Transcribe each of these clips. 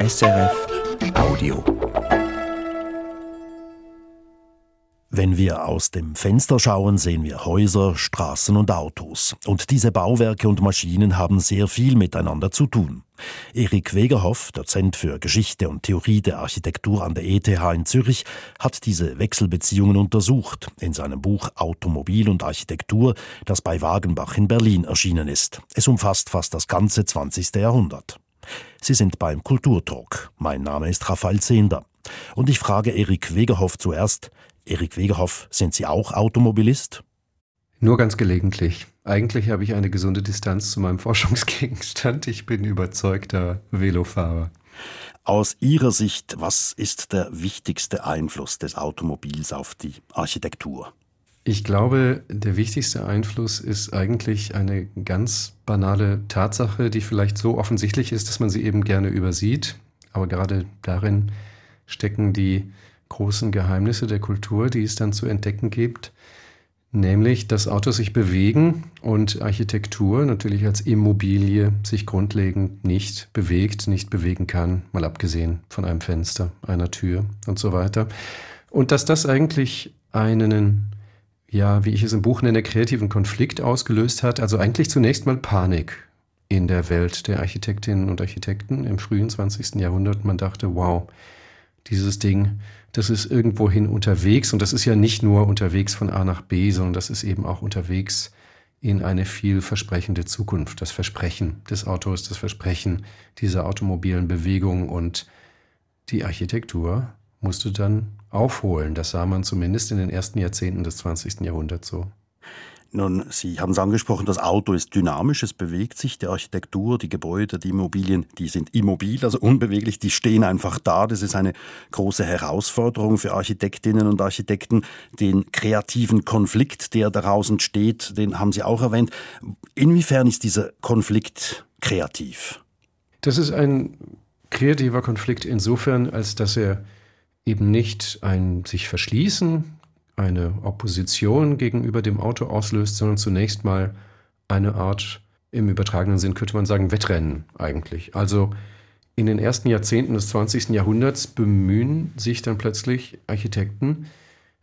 SRF Audio. Wenn wir aus dem Fenster schauen, sehen wir Häuser, Straßen und Autos. Und diese Bauwerke und Maschinen haben sehr viel miteinander zu tun. Erik Wegerhoff, Dozent für Geschichte und Theorie der Architektur an der ETH in Zürich, hat diese Wechselbeziehungen untersucht in seinem Buch Automobil und Architektur, das bei Wagenbach in Berlin erschienen ist. Es umfasst fast das ganze 20. Jahrhundert. Sie sind beim Kulturtalk. Mein Name ist Raphael Zehnder. Und ich frage Erik Wegerhoff zuerst, Erik Wegerhoff, sind Sie auch Automobilist? Nur ganz gelegentlich. Eigentlich habe ich eine gesunde Distanz zu meinem Forschungsgegenstand. Ich bin überzeugter Velofahrer. Aus Ihrer Sicht, was ist der wichtigste Einfluss des Automobils auf die Architektur? Ich glaube, der wichtigste Einfluss ist eigentlich eine ganz banale Tatsache, die vielleicht so offensichtlich ist, dass man sie eben gerne übersieht. Aber gerade darin stecken die großen Geheimnisse der Kultur, die es dann zu entdecken gibt. Nämlich, dass Autos sich bewegen und Architektur natürlich als Immobilie sich grundlegend nicht bewegt, nicht bewegen kann, mal abgesehen von einem Fenster, einer Tür und so weiter. Und dass das eigentlich einen ja, wie ich es im Buch nenne, kreativen Konflikt ausgelöst hat. Also eigentlich zunächst mal Panik in der Welt der Architektinnen und Architekten im frühen 20. Jahrhundert. Man dachte, wow, dieses Ding, das ist irgendwohin unterwegs und das ist ja nicht nur unterwegs von A nach B, sondern das ist eben auch unterwegs in eine vielversprechende Zukunft. Das Versprechen des Autos, das Versprechen dieser automobilen Bewegung und die Architektur musste dann aufholen. Das sah man zumindest in den ersten Jahrzehnten des 20. Jahrhunderts so. Nun, Sie haben es angesprochen, das Auto ist dynamisch, es bewegt sich, die Architektur, die Gebäude, die Immobilien, die sind immobil, also unbeweglich, die stehen einfach da. Das ist eine große Herausforderung für Architektinnen und Architekten. Den kreativen Konflikt, der daraus entsteht, den haben Sie auch erwähnt. Inwiefern ist dieser Konflikt kreativ? Das ist ein kreativer Konflikt insofern, als dass er eben nicht ein sich verschließen, eine Opposition gegenüber dem Auto auslöst, sondern zunächst mal eine Art, im übertragenen Sinn könnte man sagen, Wettrennen eigentlich. Also in den ersten Jahrzehnten des 20. Jahrhunderts bemühen sich dann plötzlich Architekten,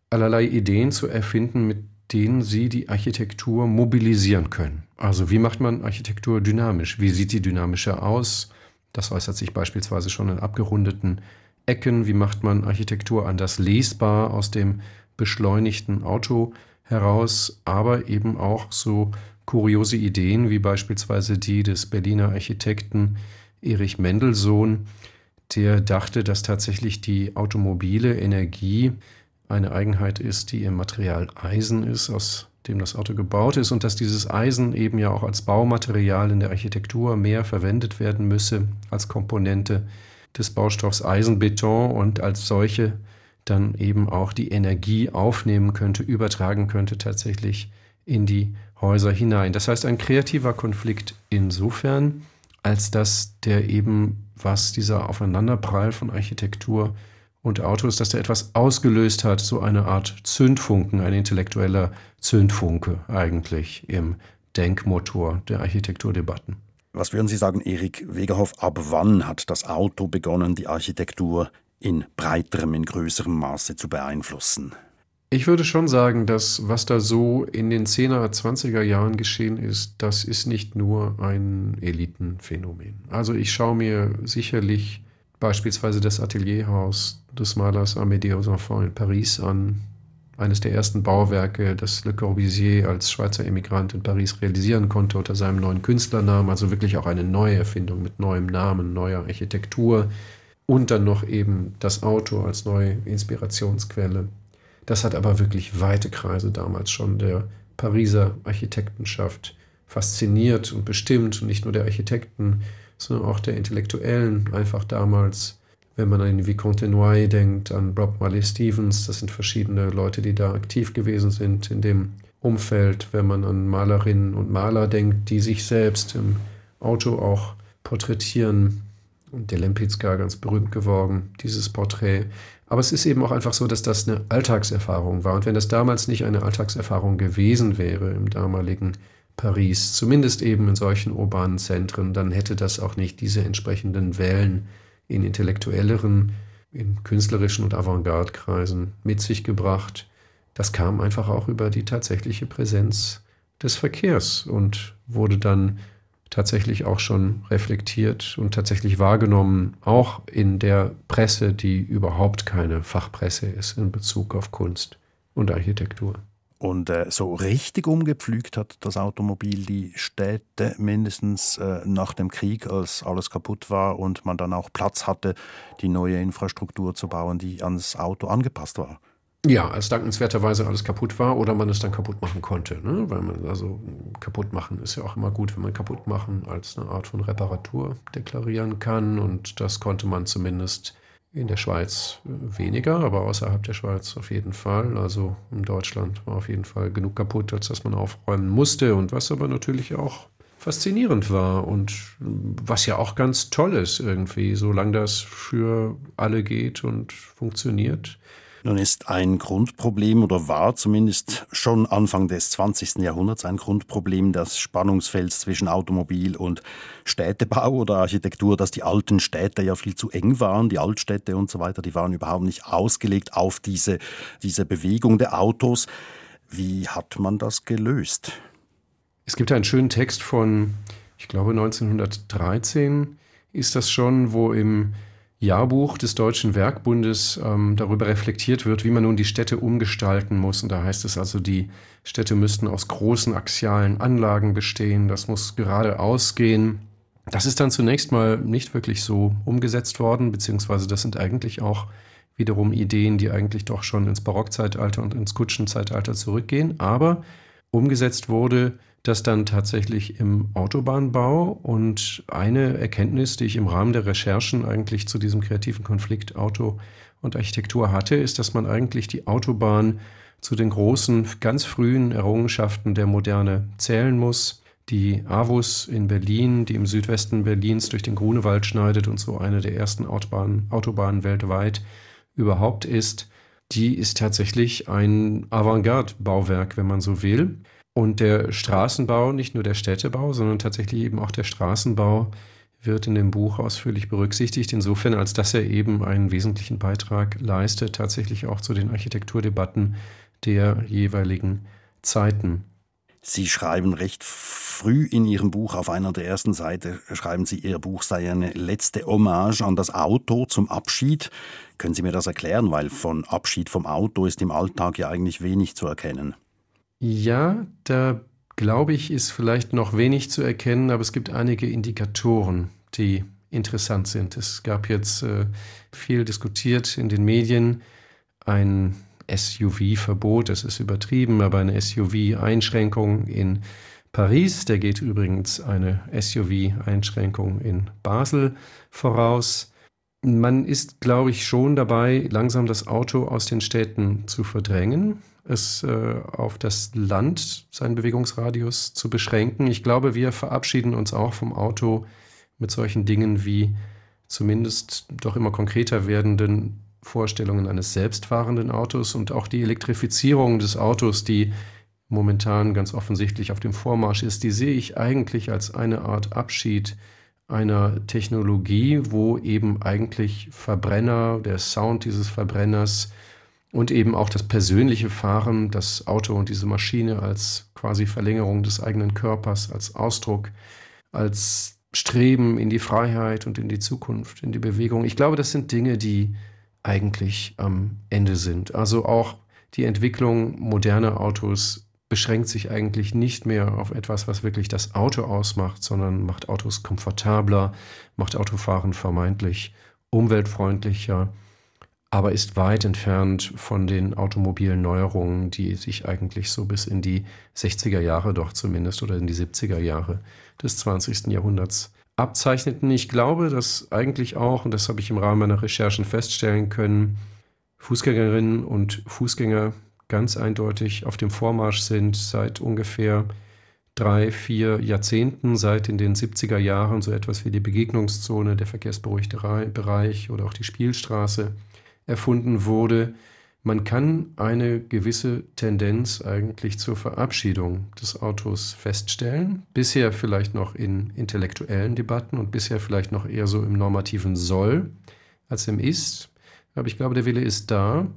allerlei Ideen zu erfinden, mit denen sie die Architektur mobilisieren können. Also wie macht man Architektur dynamisch? Wie sieht sie dynamischer aus? Das äußert sich beispielsweise schon in abgerundeten Ecken, wie macht man Architektur anders lesbar aus dem beschleunigten Auto heraus, aber eben auch so kuriose Ideen wie beispielsweise die des Berliner Architekten Erich Mendelssohn, der dachte, dass tatsächlich die automobile Energie eine Eigenheit ist, die im Material Eisen ist, aus dem das Auto gebaut ist und dass dieses Eisen eben ja auch als Baumaterial in der Architektur mehr verwendet werden müsse als Komponente des Baustoffs Eisenbeton und als solche dann eben auch die Energie aufnehmen könnte, übertragen könnte tatsächlich in die Häuser hinein. Das heißt, ein kreativer Konflikt insofern, als dass der eben, was dieser Aufeinanderprall von Architektur und Autos, dass der etwas ausgelöst hat, so eine Art Zündfunken, ein intellektueller Zündfunke eigentlich im Denkmotor der Architekturdebatten. Was würden Sie sagen, Erik Wegerhoff, ab wann hat das Auto begonnen, die Architektur in breiterem, in größerem Maße zu beeinflussen? Ich würde schon sagen, dass was da so in den 10er, 20er Jahren geschehen ist, das ist nicht nur ein Elitenphänomen. Also ich schaue mir sicherlich beispielsweise das Atelierhaus des Malers Amédée aux Enfants in Paris an, eines der ersten Bauwerke, das Le Corbusier als Schweizer Emigrant in Paris realisieren konnte unter seinem neuen Künstlernamen, also wirklich auch eine neue Erfindung mit neuem Namen, neuer Architektur. Und dann noch eben das Auto als neue Inspirationsquelle. Das hat aber wirklich weite Kreise damals schon der Pariser Architektenschaft fasziniert und bestimmt. Und nicht nur der Architekten, sondern auch der Intellektuellen einfach damals wenn man an Vicomte Noy denkt, an Rob Marley Stevens, das sind verschiedene Leute, die da aktiv gewesen sind in dem Umfeld. Wenn man an Malerinnen und Maler denkt, die sich selbst im Auto auch porträtieren. Und der Lempitzka ganz berühmt geworden, dieses Porträt. Aber es ist eben auch einfach so, dass das eine Alltagserfahrung war. Und wenn das damals nicht eine Alltagserfahrung gewesen wäre im damaligen Paris, zumindest eben in solchen urbanen Zentren, dann hätte das auch nicht diese entsprechenden Wellen in intellektuelleren, in künstlerischen und Avantgarde-Kreisen mit sich gebracht. Das kam einfach auch über die tatsächliche Präsenz des Verkehrs und wurde dann tatsächlich auch schon reflektiert und tatsächlich wahrgenommen, auch in der Presse, die überhaupt keine Fachpresse ist in Bezug auf Kunst und Architektur. Und äh, so richtig umgepflügt hat das Automobil die Städte mindestens äh, nach dem Krieg, als alles kaputt war und man dann auch Platz hatte, die neue Infrastruktur zu bauen, die ans Auto angepasst war. Ja, als dankenswerterweise alles kaputt war oder man es dann kaputt machen konnte. Ne? Weil man, also kaputt machen ist ja auch immer gut, wenn man kaputt machen als eine Art von Reparatur deklarieren kann. Und das konnte man zumindest in der Schweiz weniger, aber außerhalb der Schweiz auf jeden Fall. Also in Deutschland war auf jeden Fall genug kaputt, als dass man aufräumen musste. Und was aber natürlich auch faszinierend war und was ja auch ganz toll ist irgendwie, solange das für alle geht und funktioniert nun ist ein Grundproblem oder war zumindest schon Anfang des 20. Jahrhunderts ein Grundproblem das Spannungsfeld zwischen Automobil und Städtebau oder Architektur, dass die alten Städte ja viel zu eng waren, die Altstädte und so weiter, die waren überhaupt nicht ausgelegt auf diese, diese Bewegung der Autos. Wie hat man das gelöst? Es gibt einen schönen Text von, ich glaube 1913 ist das schon, wo im Jahrbuch des Deutschen Werkbundes ähm, darüber reflektiert wird, wie man nun die Städte umgestalten muss. Und da heißt es also, die Städte müssten aus großen axialen Anlagen bestehen. Das muss geradeaus gehen. Das ist dann zunächst mal nicht wirklich so umgesetzt worden, beziehungsweise das sind eigentlich auch wiederum Ideen, die eigentlich doch schon ins Barockzeitalter und ins Kutschenzeitalter zurückgehen. Aber umgesetzt wurde das dann tatsächlich im Autobahnbau. Und eine Erkenntnis, die ich im Rahmen der Recherchen eigentlich zu diesem kreativen Konflikt Auto und Architektur hatte, ist, dass man eigentlich die Autobahn zu den großen, ganz frühen Errungenschaften der Moderne zählen muss. Die Avus in Berlin, die im Südwesten Berlins durch den Grunewald schneidet und so eine der ersten Autobahnen, Autobahnen weltweit überhaupt ist, die ist tatsächlich ein Avantgarde-Bauwerk, wenn man so will. Und der Straßenbau, nicht nur der Städtebau, sondern tatsächlich eben auch der Straßenbau wird in dem Buch ausführlich berücksichtigt, insofern als dass er eben einen wesentlichen Beitrag leistet, tatsächlich auch zu den Architekturdebatten der jeweiligen Zeiten. Sie schreiben recht früh in Ihrem Buch, auf einer der ersten Seite, schreiben Sie, Ihr Buch sei eine letzte Hommage an das Auto zum Abschied. Können Sie mir das erklären? Weil von Abschied vom Auto ist im Alltag ja eigentlich wenig zu erkennen. Ja, da glaube ich, ist vielleicht noch wenig zu erkennen, aber es gibt einige Indikatoren, die interessant sind. Es gab jetzt äh, viel diskutiert in den Medien, ein SUV-Verbot, das ist übertrieben, aber eine SUV-Einschränkung in Paris. Der geht übrigens eine SUV-Einschränkung in Basel voraus. Man ist, glaube ich, schon dabei, langsam das Auto aus den Städten zu verdrängen es äh, auf das Land, seinen Bewegungsradius zu beschränken. Ich glaube, wir verabschieden uns auch vom Auto mit solchen Dingen wie zumindest doch immer konkreter werdenden Vorstellungen eines selbstfahrenden Autos und auch die Elektrifizierung des Autos, die momentan ganz offensichtlich auf dem Vormarsch ist, die sehe ich eigentlich als eine Art Abschied einer Technologie, wo eben eigentlich Verbrenner, der Sound dieses Verbrenners und eben auch das persönliche Fahren, das Auto und diese Maschine als quasi Verlängerung des eigenen Körpers, als Ausdruck, als Streben in die Freiheit und in die Zukunft, in die Bewegung. Ich glaube, das sind Dinge, die eigentlich am Ende sind. Also auch die Entwicklung moderner Autos beschränkt sich eigentlich nicht mehr auf etwas, was wirklich das Auto ausmacht, sondern macht Autos komfortabler, macht Autofahren vermeintlich umweltfreundlicher aber ist weit entfernt von den automobilen Neuerungen, die sich eigentlich so bis in die 60er Jahre doch zumindest oder in die 70er Jahre des 20. Jahrhunderts abzeichneten. Ich glaube, dass eigentlich auch, und das habe ich im Rahmen meiner Recherchen feststellen können, Fußgängerinnen und Fußgänger ganz eindeutig auf dem Vormarsch sind seit ungefähr drei, vier Jahrzehnten, seit in den 70er Jahren so etwas wie die Begegnungszone, der verkehrsberuhigte Bereich oder auch die Spielstraße erfunden wurde, man kann eine gewisse Tendenz eigentlich zur Verabschiedung des Autos feststellen. Bisher vielleicht noch in intellektuellen Debatten und bisher vielleicht noch eher so im normativen Soll als im Ist. Aber ich glaube, der Wille ist da.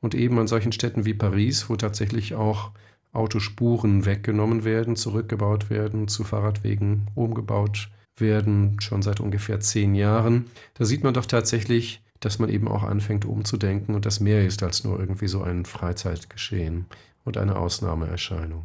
Und eben an solchen Städten wie Paris, wo tatsächlich auch Autospuren weggenommen werden, zurückgebaut werden, zu Fahrradwegen umgebaut werden, schon seit ungefähr zehn Jahren, da sieht man doch tatsächlich, dass man eben auch anfängt umzudenken und das mehr ist als nur irgendwie so ein Freizeitgeschehen und eine Ausnahmeerscheinung.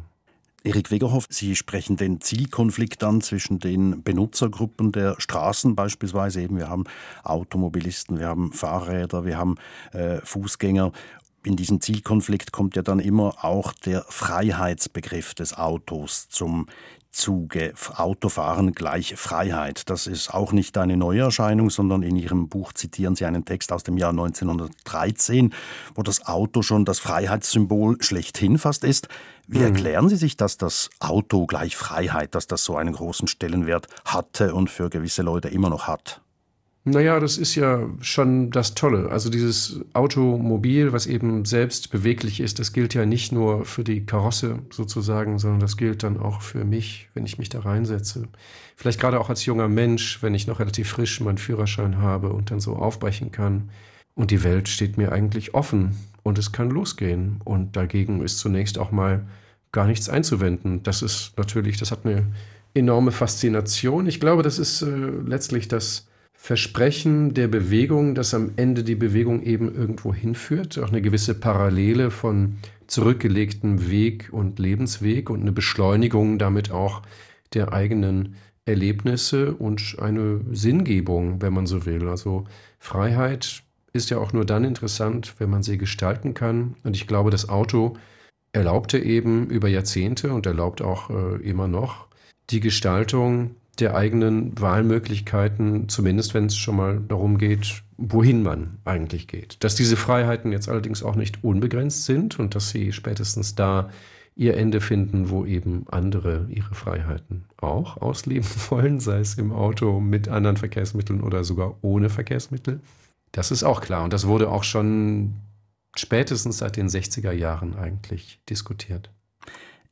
Erik Wegerhoff, Sie sprechen den Zielkonflikt an zwischen den Benutzergruppen der Straßen beispielsweise. Eben, wir haben Automobilisten, wir haben Fahrräder, wir haben äh, Fußgänger. In diesem Zielkonflikt kommt ja dann immer auch der Freiheitsbegriff des Autos zum Zuge. Autofahren gleich Freiheit. Das ist auch nicht eine Neuerscheinung, sondern in Ihrem Buch zitieren Sie einen Text aus dem Jahr 1913, wo das Auto schon das Freiheitssymbol schlechthin fast ist. Wie mhm. erklären Sie sich, dass das Auto gleich Freiheit, dass das so einen großen Stellenwert hatte und für gewisse Leute immer noch hat? Naja, das ist ja schon das Tolle. Also dieses Automobil, was eben selbst beweglich ist, das gilt ja nicht nur für die Karosse sozusagen, sondern das gilt dann auch für mich, wenn ich mich da reinsetze. Vielleicht gerade auch als junger Mensch, wenn ich noch relativ frisch meinen Führerschein habe und dann so aufbrechen kann. Und die Welt steht mir eigentlich offen und es kann losgehen. Und dagegen ist zunächst auch mal gar nichts einzuwenden. Das ist natürlich, das hat eine enorme Faszination. Ich glaube, das ist äh, letztlich das Versprechen der Bewegung, dass am Ende die Bewegung eben irgendwo hinführt, auch eine gewisse Parallele von zurückgelegtem Weg und Lebensweg und eine Beschleunigung damit auch der eigenen Erlebnisse und eine Sinngebung, wenn man so will. Also Freiheit ist ja auch nur dann interessant, wenn man sie gestalten kann. Und ich glaube, das Auto erlaubte eben über Jahrzehnte und erlaubt auch äh, immer noch die Gestaltung der eigenen Wahlmöglichkeiten, zumindest wenn es schon mal darum geht, wohin man eigentlich geht. Dass diese Freiheiten jetzt allerdings auch nicht unbegrenzt sind und dass sie spätestens da ihr Ende finden, wo eben andere ihre Freiheiten auch ausleben wollen, sei es im Auto mit anderen Verkehrsmitteln oder sogar ohne Verkehrsmittel. Das ist auch klar und das wurde auch schon spätestens seit den 60er Jahren eigentlich diskutiert.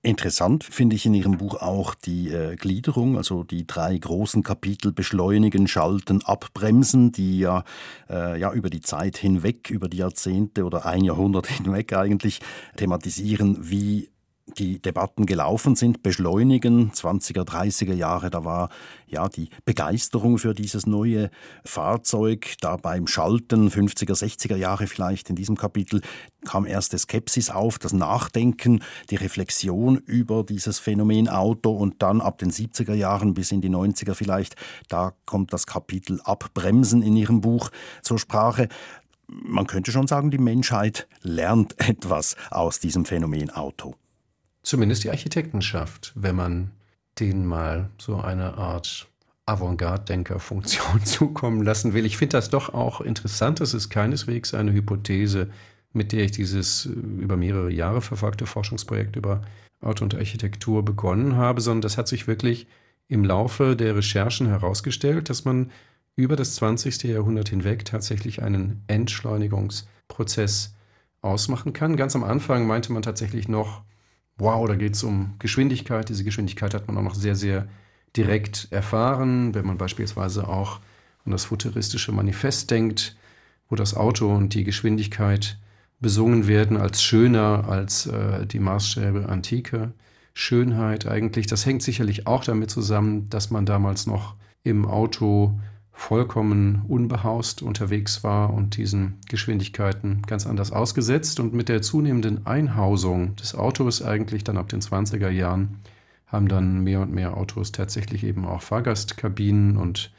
Interessant finde ich in Ihrem Buch auch die äh, Gliederung, also die drei großen Kapitel Beschleunigen, Schalten, Abbremsen, die ja, äh, ja über die Zeit hinweg, über die Jahrzehnte oder ein Jahrhundert hinweg eigentlich thematisieren, wie die Debatten gelaufen sind, beschleunigen, 20er, 30er Jahre, da war ja die Begeisterung für dieses neue Fahrzeug, da beim Schalten, 50er, 60er Jahre vielleicht in diesem Kapitel, kam erste Skepsis auf, das Nachdenken, die Reflexion über dieses Phänomen Auto und dann ab den 70er Jahren bis in die 90er vielleicht, da kommt das Kapitel Abbremsen in Ihrem Buch zur Sprache. Man könnte schon sagen, die Menschheit lernt etwas aus diesem Phänomen Auto zumindest die Architektenschaft, wenn man denen mal so eine Art Avantgarde-Denker-Funktion zukommen lassen will. Ich finde das doch auch interessant. Das ist keineswegs eine Hypothese, mit der ich dieses äh, über mehrere Jahre verfolgte Forschungsprojekt über Auto und Architektur begonnen habe, sondern das hat sich wirklich im Laufe der Recherchen herausgestellt, dass man über das 20. Jahrhundert hinweg tatsächlich einen Entschleunigungsprozess ausmachen kann. Ganz am Anfang meinte man tatsächlich noch, wow, da geht es um Geschwindigkeit. Diese Geschwindigkeit hat man auch noch sehr, sehr direkt erfahren, wenn man beispielsweise auch an das futuristische Manifest denkt, wo das Auto und die Geschwindigkeit besungen werden als schöner als äh, die Maßstäbe antike Schönheit eigentlich. Das hängt sicherlich auch damit zusammen, dass man damals noch im Auto vollkommen unbehaust unterwegs war und diesen Geschwindigkeiten ganz anders ausgesetzt. Und mit der zunehmenden Einhausung des Autos eigentlich dann ab den 20er Jahren haben dann mehr und mehr Autos tatsächlich eben auch Fahrgastkabinen und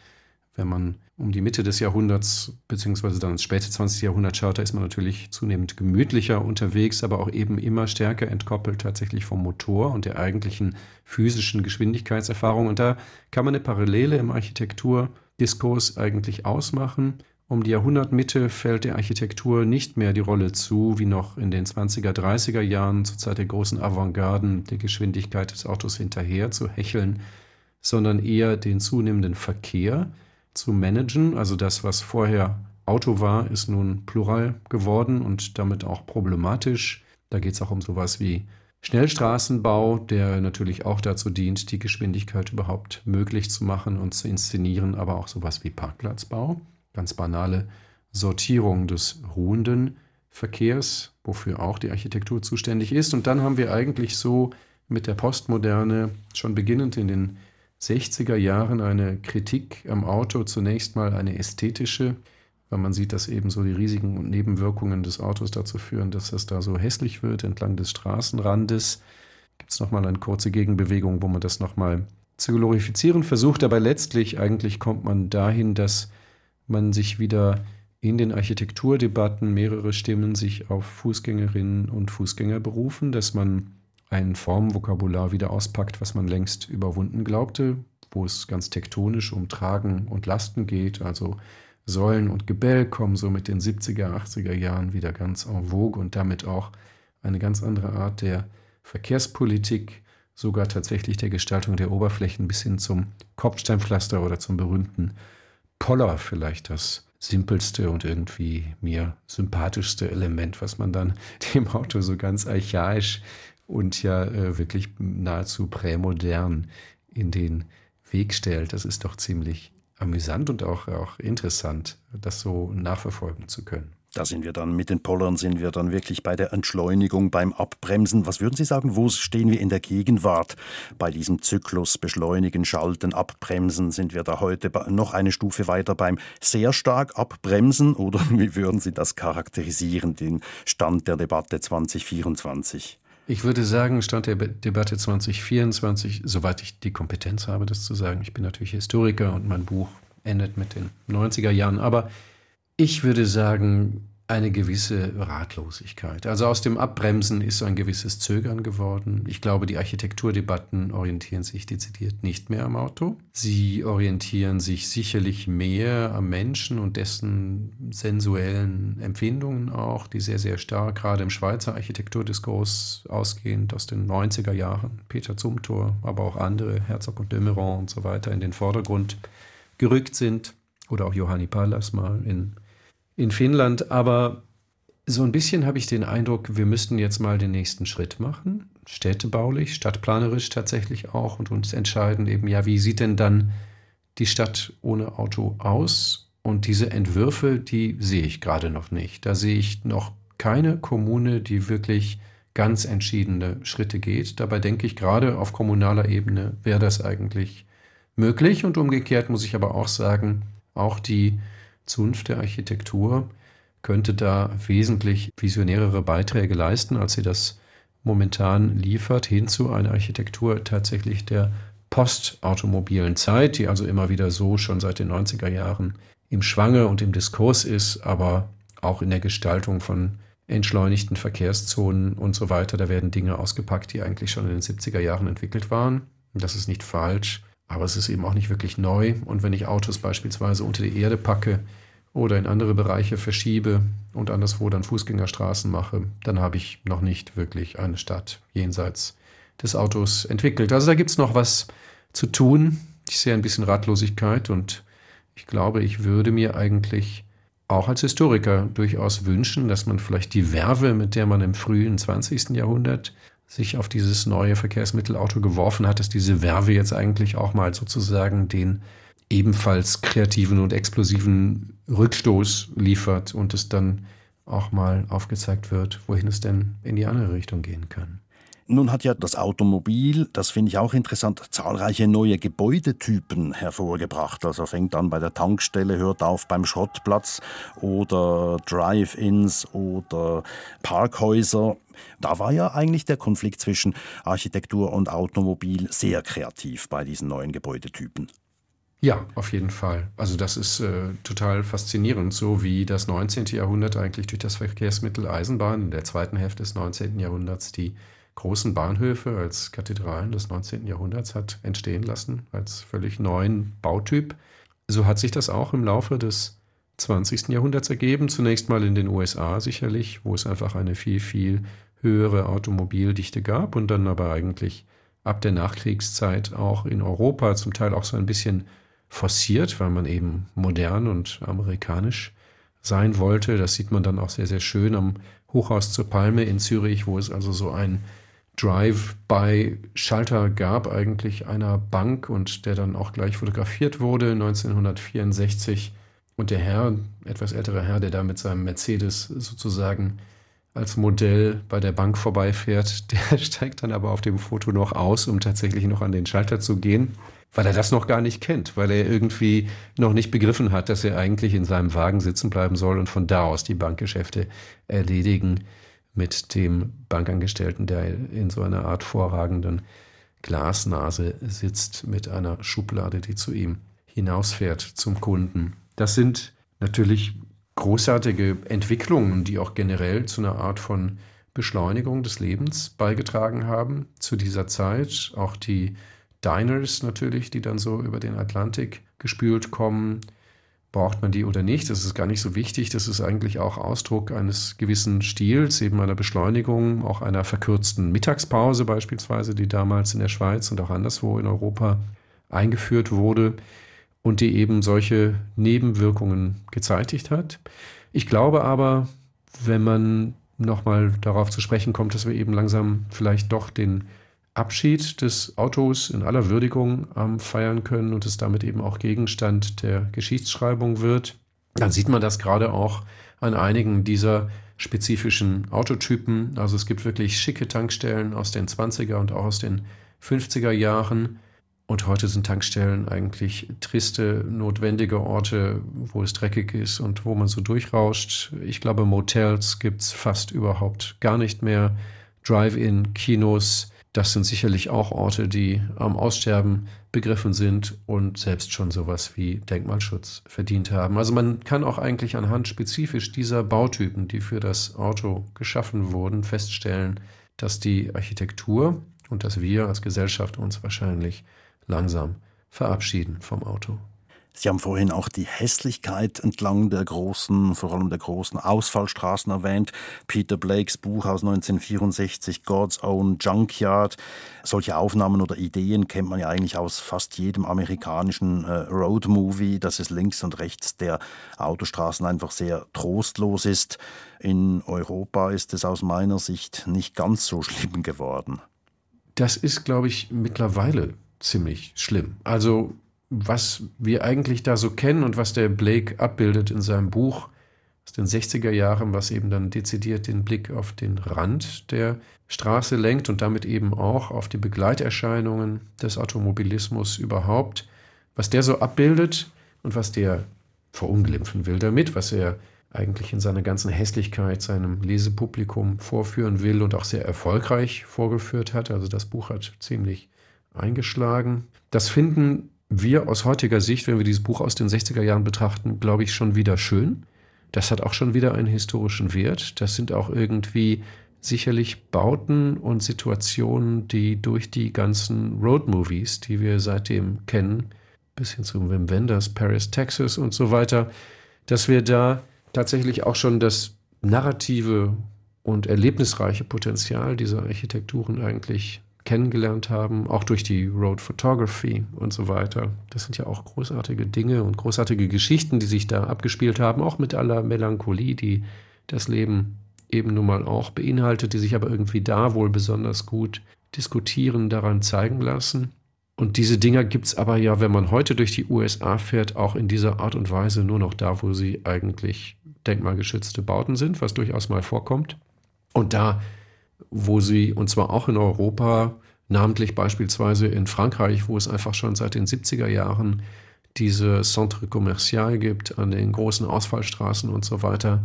wenn man um die Mitte des Jahrhunderts beziehungsweise dann ins späte 20. Jahrhundert schaut, da ist man natürlich zunehmend gemütlicher unterwegs, aber auch eben immer stärker entkoppelt tatsächlich vom Motor und der eigentlichen physischen Geschwindigkeitserfahrung. Und da kann man eine Parallele im Architektur Diskurs eigentlich ausmachen. Um die Jahrhundertmitte fällt der Architektur nicht mehr die Rolle zu, wie noch in den 20er, 30er Jahren zur Zeit der großen Avantgarden der Geschwindigkeit des Autos hinterher zu hecheln, sondern eher den zunehmenden Verkehr zu managen, also das, was vorher Auto war, ist nun Plural geworden und damit auch problematisch. Da geht es auch um sowas wie Schnellstraßenbau, der natürlich auch dazu dient, die Geschwindigkeit überhaupt möglich zu machen und zu inszenieren, aber auch sowas wie Parkplatzbau, ganz banale Sortierung des ruhenden Verkehrs, wofür auch die Architektur zuständig ist. Und dann haben wir eigentlich so mit der Postmoderne schon beginnend in den 60er Jahren eine Kritik am Auto, zunächst mal eine ästhetische, weil man sieht, dass eben so die Risiken und Nebenwirkungen des Autos dazu führen, dass es da so hässlich wird entlang des Straßenrandes. Gibt es nochmal eine kurze Gegenbewegung, wo man das nochmal zu glorifizieren versucht, aber letztlich eigentlich kommt man dahin, dass man sich wieder in den Architekturdebatten mehrere Stimmen sich auf Fußgängerinnen und Fußgänger berufen, dass man ein Formvokabular wieder auspackt, was man längst überwunden glaubte, wo es ganz tektonisch um Tragen und Lasten geht, also Säulen und Gebell kommen so mit den 70er, 80er Jahren wieder ganz en vogue und damit auch eine ganz andere Art der Verkehrspolitik, sogar tatsächlich der Gestaltung der Oberflächen bis hin zum Kopfsteinpflaster oder zum berühmten Poller vielleicht das simpelste und irgendwie mir sympathischste Element, was man dann dem Auto so ganz archaisch und ja äh, wirklich nahezu prämodern in den Weg stellt. Das ist doch ziemlich amüsant und auch, auch interessant, das so nachverfolgen zu können. Da sind wir dann mit den Pollern, sind wir dann wirklich bei der Entschleunigung, beim Abbremsen. Was würden Sie sagen, wo stehen wir in der Gegenwart bei diesem Zyklus beschleunigen, schalten, abbremsen? Sind wir da heute noch eine Stufe weiter beim sehr stark abbremsen oder wie würden Sie das charakterisieren, den Stand der Debatte 2024? Ich würde sagen, Stand der Debatte 2024, soweit ich die Kompetenz habe, das zu sagen. Ich bin natürlich Historiker und mein Buch endet mit den 90er Jahren. Aber ich würde sagen, eine gewisse Ratlosigkeit. Also aus dem Abbremsen ist so ein gewisses Zögern geworden. Ich glaube, die Architekturdebatten orientieren sich dezidiert nicht mehr am Auto. Sie orientieren sich sicherlich mehr am Menschen und dessen sensuellen Empfindungen auch, die sehr, sehr stark gerade im Schweizer Architekturdiskurs ausgehend aus den 90er Jahren, Peter Zumthor, aber auch andere, Herzog und de Meuron und so weiter, in den Vordergrund gerückt sind. Oder auch Johanni Pallas mal in in Finnland, aber so ein bisschen habe ich den Eindruck, wir müssten jetzt mal den nächsten Schritt machen, städtebaulich, stadtplanerisch tatsächlich auch und uns entscheiden eben, ja, wie sieht denn dann die Stadt ohne Auto aus? Und diese Entwürfe, die sehe ich gerade noch nicht. Da sehe ich noch keine Kommune, die wirklich ganz entschiedene Schritte geht. Dabei denke ich, gerade auf kommunaler Ebene wäre das eigentlich möglich. Und umgekehrt muss ich aber auch sagen, auch die Zunft der Architektur könnte da wesentlich visionärere Beiträge leisten, als sie das momentan liefert, hin zu einer Architektur tatsächlich der postautomobilen Zeit, die also immer wieder so schon seit den 90er Jahren im Schwange und im Diskurs ist, aber auch in der Gestaltung von entschleunigten Verkehrszonen und so weiter. Da werden Dinge ausgepackt, die eigentlich schon in den 70er Jahren entwickelt waren. Das ist nicht falsch. Aber es ist eben auch nicht wirklich neu. Und wenn ich Autos beispielsweise unter die Erde packe oder in andere Bereiche verschiebe und anderswo dann Fußgängerstraßen mache, dann habe ich noch nicht wirklich eine Stadt jenseits des Autos entwickelt. Also da gibt es noch was zu tun. Ich sehe ein bisschen Ratlosigkeit und ich glaube, ich würde mir eigentlich auch als Historiker durchaus wünschen, dass man vielleicht die Werbe, mit der man im frühen 20. Jahrhundert sich auf dieses neue Verkehrsmittelauto geworfen hat, dass diese Werve jetzt eigentlich auch mal sozusagen den ebenfalls kreativen und explosiven Rückstoß liefert und es dann auch mal aufgezeigt wird, wohin es denn in die andere Richtung gehen kann. Nun hat ja das Automobil, das finde ich auch interessant, zahlreiche neue Gebäudetypen hervorgebracht. Also fängt an bei der Tankstelle, hört auf beim Schrottplatz oder Drive-ins oder Parkhäuser. Da war ja eigentlich der Konflikt zwischen Architektur und Automobil sehr kreativ bei diesen neuen Gebäudetypen. Ja, auf jeden Fall. Also das ist äh, total faszinierend, so wie das 19. Jahrhundert eigentlich durch das Verkehrsmittel Eisenbahn in der zweiten Hälfte des 19. Jahrhunderts die großen Bahnhöfe als Kathedralen des 19. Jahrhunderts hat entstehen lassen, als völlig neuen Bautyp. So hat sich das auch im Laufe des 20. Jahrhunderts ergeben. Zunächst mal in den USA sicherlich, wo es einfach eine viel, viel höhere Automobildichte gab und dann aber eigentlich ab der Nachkriegszeit auch in Europa zum Teil auch so ein bisschen forciert, weil man eben modern und amerikanisch sein wollte. Das sieht man dann auch sehr, sehr schön am Hochhaus zur Palme in Zürich, wo es also so ein Drive-by-Schalter gab, eigentlich einer Bank und der dann auch gleich fotografiert wurde 1964. Und der Herr, etwas ältere Herr, der da mit seinem Mercedes sozusagen als Modell bei der Bank vorbeifährt, der steigt dann aber auf dem Foto noch aus, um tatsächlich noch an den Schalter zu gehen, weil er das noch gar nicht kennt, weil er irgendwie noch nicht begriffen hat, dass er eigentlich in seinem Wagen sitzen bleiben soll und von da aus die Bankgeschäfte erledigen mit dem Bankangestellten, der in so einer Art vorragenden Glasnase sitzt mit einer Schublade, die zu ihm hinausfährt zum Kunden. Das sind natürlich großartige Entwicklungen, die auch generell zu einer Art von Beschleunigung des Lebens beigetragen haben zu dieser Zeit. Auch die Diners natürlich, die dann so über den Atlantik gespült kommen, braucht man die oder nicht, das ist gar nicht so wichtig. Das ist eigentlich auch Ausdruck eines gewissen Stils, eben einer Beschleunigung, auch einer verkürzten Mittagspause beispielsweise, die damals in der Schweiz und auch anderswo in Europa eingeführt wurde und die eben solche Nebenwirkungen gezeitigt hat. Ich glaube aber, wenn man nochmal darauf zu sprechen kommt, dass wir eben langsam vielleicht doch den Abschied des Autos in aller Würdigung ähm, feiern können und es damit eben auch Gegenstand der Geschichtsschreibung wird, dann sieht man das gerade auch an einigen dieser spezifischen Autotypen. Also es gibt wirklich schicke Tankstellen aus den 20er und auch aus den 50er Jahren. Und heute sind Tankstellen eigentlich triste, notwendige Orte, wo es dreckig ist und wo man so durchrauscht. Ich glaube, Motels gibt es fast überhaupt gar nicht mehr. Drive-in-Kinos, das sind sicherlich auch Orte, die am Aussterben begriffen sind und selbst schon sowas wie Denkmalschutz verdient haben. Also man kann auch eigentlich anhand spezifisch dieser Bautypen, die für das Auto geschaffen wurden, feststellen, dass die Architektur und dass wir als Gesellschaft uns wahrscheinlich langsam verabschieden vom Auto. Sie haben vorhin auch die Hässlichkeit entlang der großen, vor allem der großen Ausfallstraßen erwähnt. Peter Blakes Buch aus 1964, God's Own Junkyard. Solche Aufnahmen oder Ideen kennt man ja eigentlich aus fast jedem amerikanischen äh, Roadmovie, dass es links und rechts der Autostraßen einfach sehr trostlos ist. In Europa ist es aus meiner Sicht nicht ganz so schlimm geworden. Das ist, glaube ich, mittlerweile ziemlich schlimm. Also was wir eigentlich da so kennen und was der Blake abbildet in seinem Buch aus den 60er Jahren, was eben dann dezidiert den Blick auf den Rand der Straße lenkt und damit eben auch auf die Begleiterscheinungen des Automobilismus überhaupt, was der so abbildet und was der verunglimpfen will damit, was er eigentlich in seiner ganzen Hässlichkeit seinem Lesepublikum vorführen will und auch sehr erfolgreich vorgeführt hat. Also das Buch hat ziemlich eingeschlagen. Das finden wir aus heutiger Sicht, wenn wir dieses Buch aus den 60er Jahren betrachten, glaube ich, schon wieder schön. Das hat auch schon wieder einen historischen Wert. Das sind auch irgendwie sicherlich Bauten und Situationen, die durch die ganzen Road-Movies, die wir seitdem kennen, bis hin zu Wim Wenders, Paris, Texas und so weiter, dass wir da tatsächlich auch schon das narrative und erlebnisreiche Potenzial dieser Architekturen eigentlich kennengelernt haben, auch durch die Road Photography und so weiter. Das sind ja auch großartige Dinge und großartige Geschichten, die sich da abgespielt haben, auch mit aller Melancholie, die das Leben eben nun mal auch beinhaltet, die sich aber irgendwie da wohl besonders gut diskutieren, daran zeigen lassen. Und diese Dinger gibt es aber ja, wenn man heute durch die USA fährt, auch in dieser Art und Weise nur noch da, wo sie eigentlich denkmalgeschützte Bauten sind, was durchaus mal vorkommt. Und da wo sie, und zwar auch in Europa, namentlich beispielsweise in Frankreich, wo es einfach schon seit den 70er Jahren diese Centre Commercial gibt an den großen Ausfallstraßen und so weiter,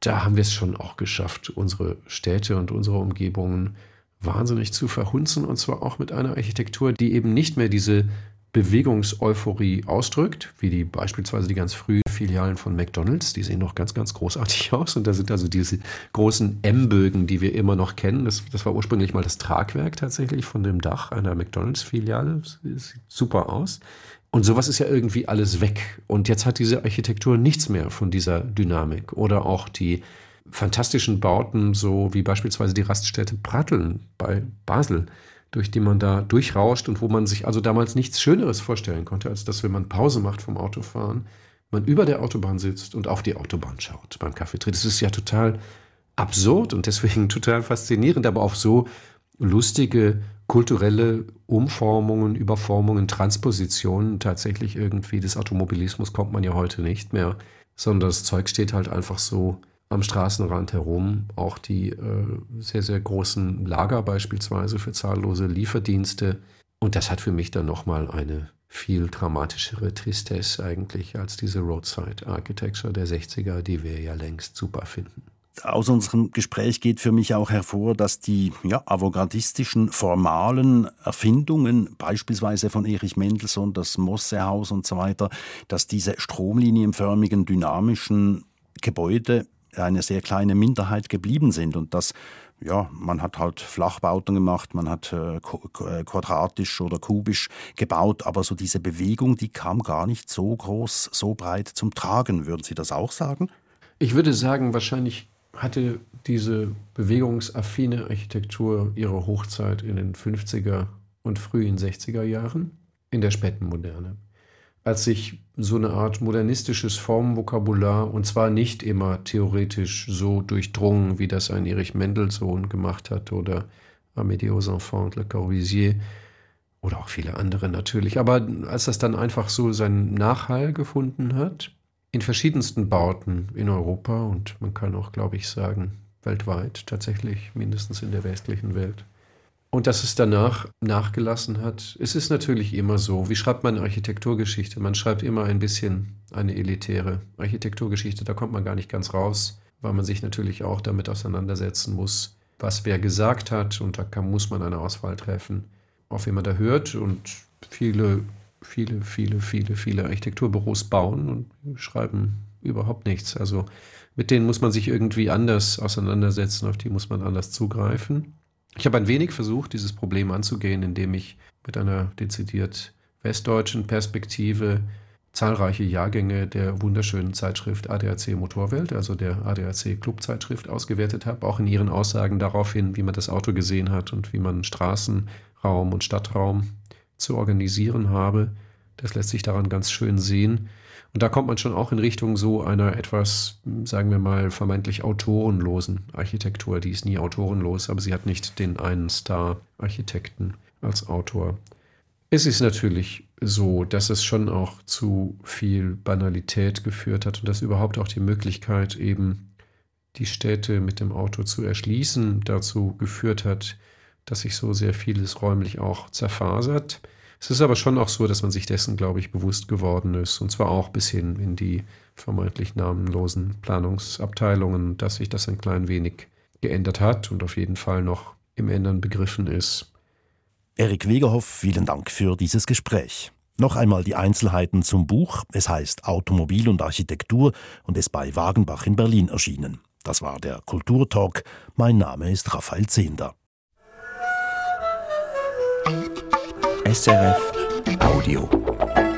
da haben wir es schon auch geschafft, unsere Städte und unsere Umgebungen wahnsinnig zu verhunzen und zwar auch mit einer Architektur, die eben nicht mehr diese Bewegungseuphorie ausdrückt, wie die beispielsweise die ganz frühen Filialen von McDonald's, die sehen noch ganz, ganz großartig aus. Und da sind also diese großen M-Bögen, die wir immer noch kennen. Das, das, war ursprünglich mal das Tragwerk tatsächlich von dem Dach einer McDonald's-Filiale. Sieht super aus. Und sowas ist ja irgendwie alles weg. Und jetzt hat diese Architektur nichts mehr von dieser Dynamik. Oder auch die fantastischen Bauten, so wie beispielsweise die Raststätte Pratteln bei Basel durch die man da durchrauscht und wo man sich also damals nichts Schöneres vorstellen konnte, als dass, wenn man Pause macht vom Autofahren, man über der Autobahn sitzt und auf die Autobahn schaut beim Kaffeetrinken. Das ist ja total absurd und deswegen total faszinierend, aber auf so lustige kulturelle Umformungen, Überformungen, Transpositionen tatsächlich irgendwie des Automobilismus kommt man ja heute nicht mehr, sondern das Zeug steht halt einfach so am Straßenrand herum. Auch die äh, sehr, sehr großen Lager beispielsweise für zahllose Lieferdienste. Und das hat für mich dann nochmal eine viel dramatischere Tristesse eigentlich als diese Roadside Architecture der 60er, die wir ja längst super finden aus unserem Gespräch geht für mich auch hervor, dass die ja, avantgardistischen, formalen Erfindungen, beispielsweise von Erich Mendelssohn, das Mossehaus und so weiter, dass diese stromlinienförmigen, dynamischen Gebäude eine sehr kleine Minderheit geblieben sind und dass ja, man hat halt Flachbauten gemacht, man hat äh, äh, quadratisch oder kubisch gebaut, aber so diese Bewegung, die kam gar nicht so groß, so breit zum Tragen. Würden Sie das auch sagen? Ich würde sagen, wahrscheinlich hatte diese bewegungsaffine Architektur ihre Hochzeit in den 50er und frühen 60er Jahren in der späten Moderne. Als sich so eine Art modernistisches Formvokabular, und zwar nicht immer theoretisch so durchdrungen, wie das ein Erich Mendelssohn gemacht hat oder Amédée aux Enfants, Le Corbusier oder auch viele andere natürlich, aber als das dann einfach so seinen Nachhall gefunden hat, in verschiedensten Bauten in Europa und man kann auch, glaube ich, sagen, weltweit, tatsächlich mindestens in der westlichen Welt. Und dass es danach nachgelassen hat, es ist natürlich immer so. Wie schreibt man Architekturgeschichte? Man schreibt immer ein bisschen eine elitäre Architekturgeschichte. Da kommt man gar nicht ganz raus, weil man sich natürlich auch damit auseinandersetzen muss, was wer gesagt hat. Und da kann, muss man eine Auswahl treffen, auf wen man da hört. Und viele viele, viele, viele, viele Architekturbüros bauen und schreiben überhaupt nichts. Also mit denen muss man sich irgendwie anders auseinandersetzen, auf die muss man anders zugreifen. Ich habe ein wenig versucht, dieses Problem anzugehen, indem ich mit einer dezidiert westdeutschen Perspektive zahlreiche Jahrgänge der wunderschönen Zeitschrift ADAC Motorwelt, also der ADAC Clubzeitschrift, ausgewertet habe, auch in ihren Aussagen darauf hin, wie man das Auto gesehen hat und wie man Straßenraum und Stadtraum zu organisieren habe. Das lässt sich daran ganz schön sehen. Und da kommt man schon auch in Richtung so einer etwas, sagen wir mal, vermeintlich autorenlosen Architektur. Die ist nie autorenlos, aber sie hat nicht den einen Star-Architekten als Autor. Es ist natürlich so, dass es schon auch zu viel Banalität geführt hat und dass überhaupt auch die Möglichkeit, eben die Städte mit dem Auto zu erschließen, dazu geführt hat, dass sich so sehr vieles räumlich auch zerfasert. Es ist aber schon auch so, dass man sich dessen, glaube ich, bewusst geworden ist. Und zwar auch bis hin in die vermeintlich namenlosen Planungsabteilungen, dass sich das ein klein wenig geändert hat und auf jeden Fall noch im Ändern begriffen ist. Erik Wegerhoff, vielen Dank für dieses Gespräch. Noch einmal die Einzelheiten zum Buch. Es heißt Automobil und Architektur und ist bei Wagenbach in Berlin erschienen. Das war der Kulturtalk. Mein Name ist Raphael Zehnder. SRF Audio.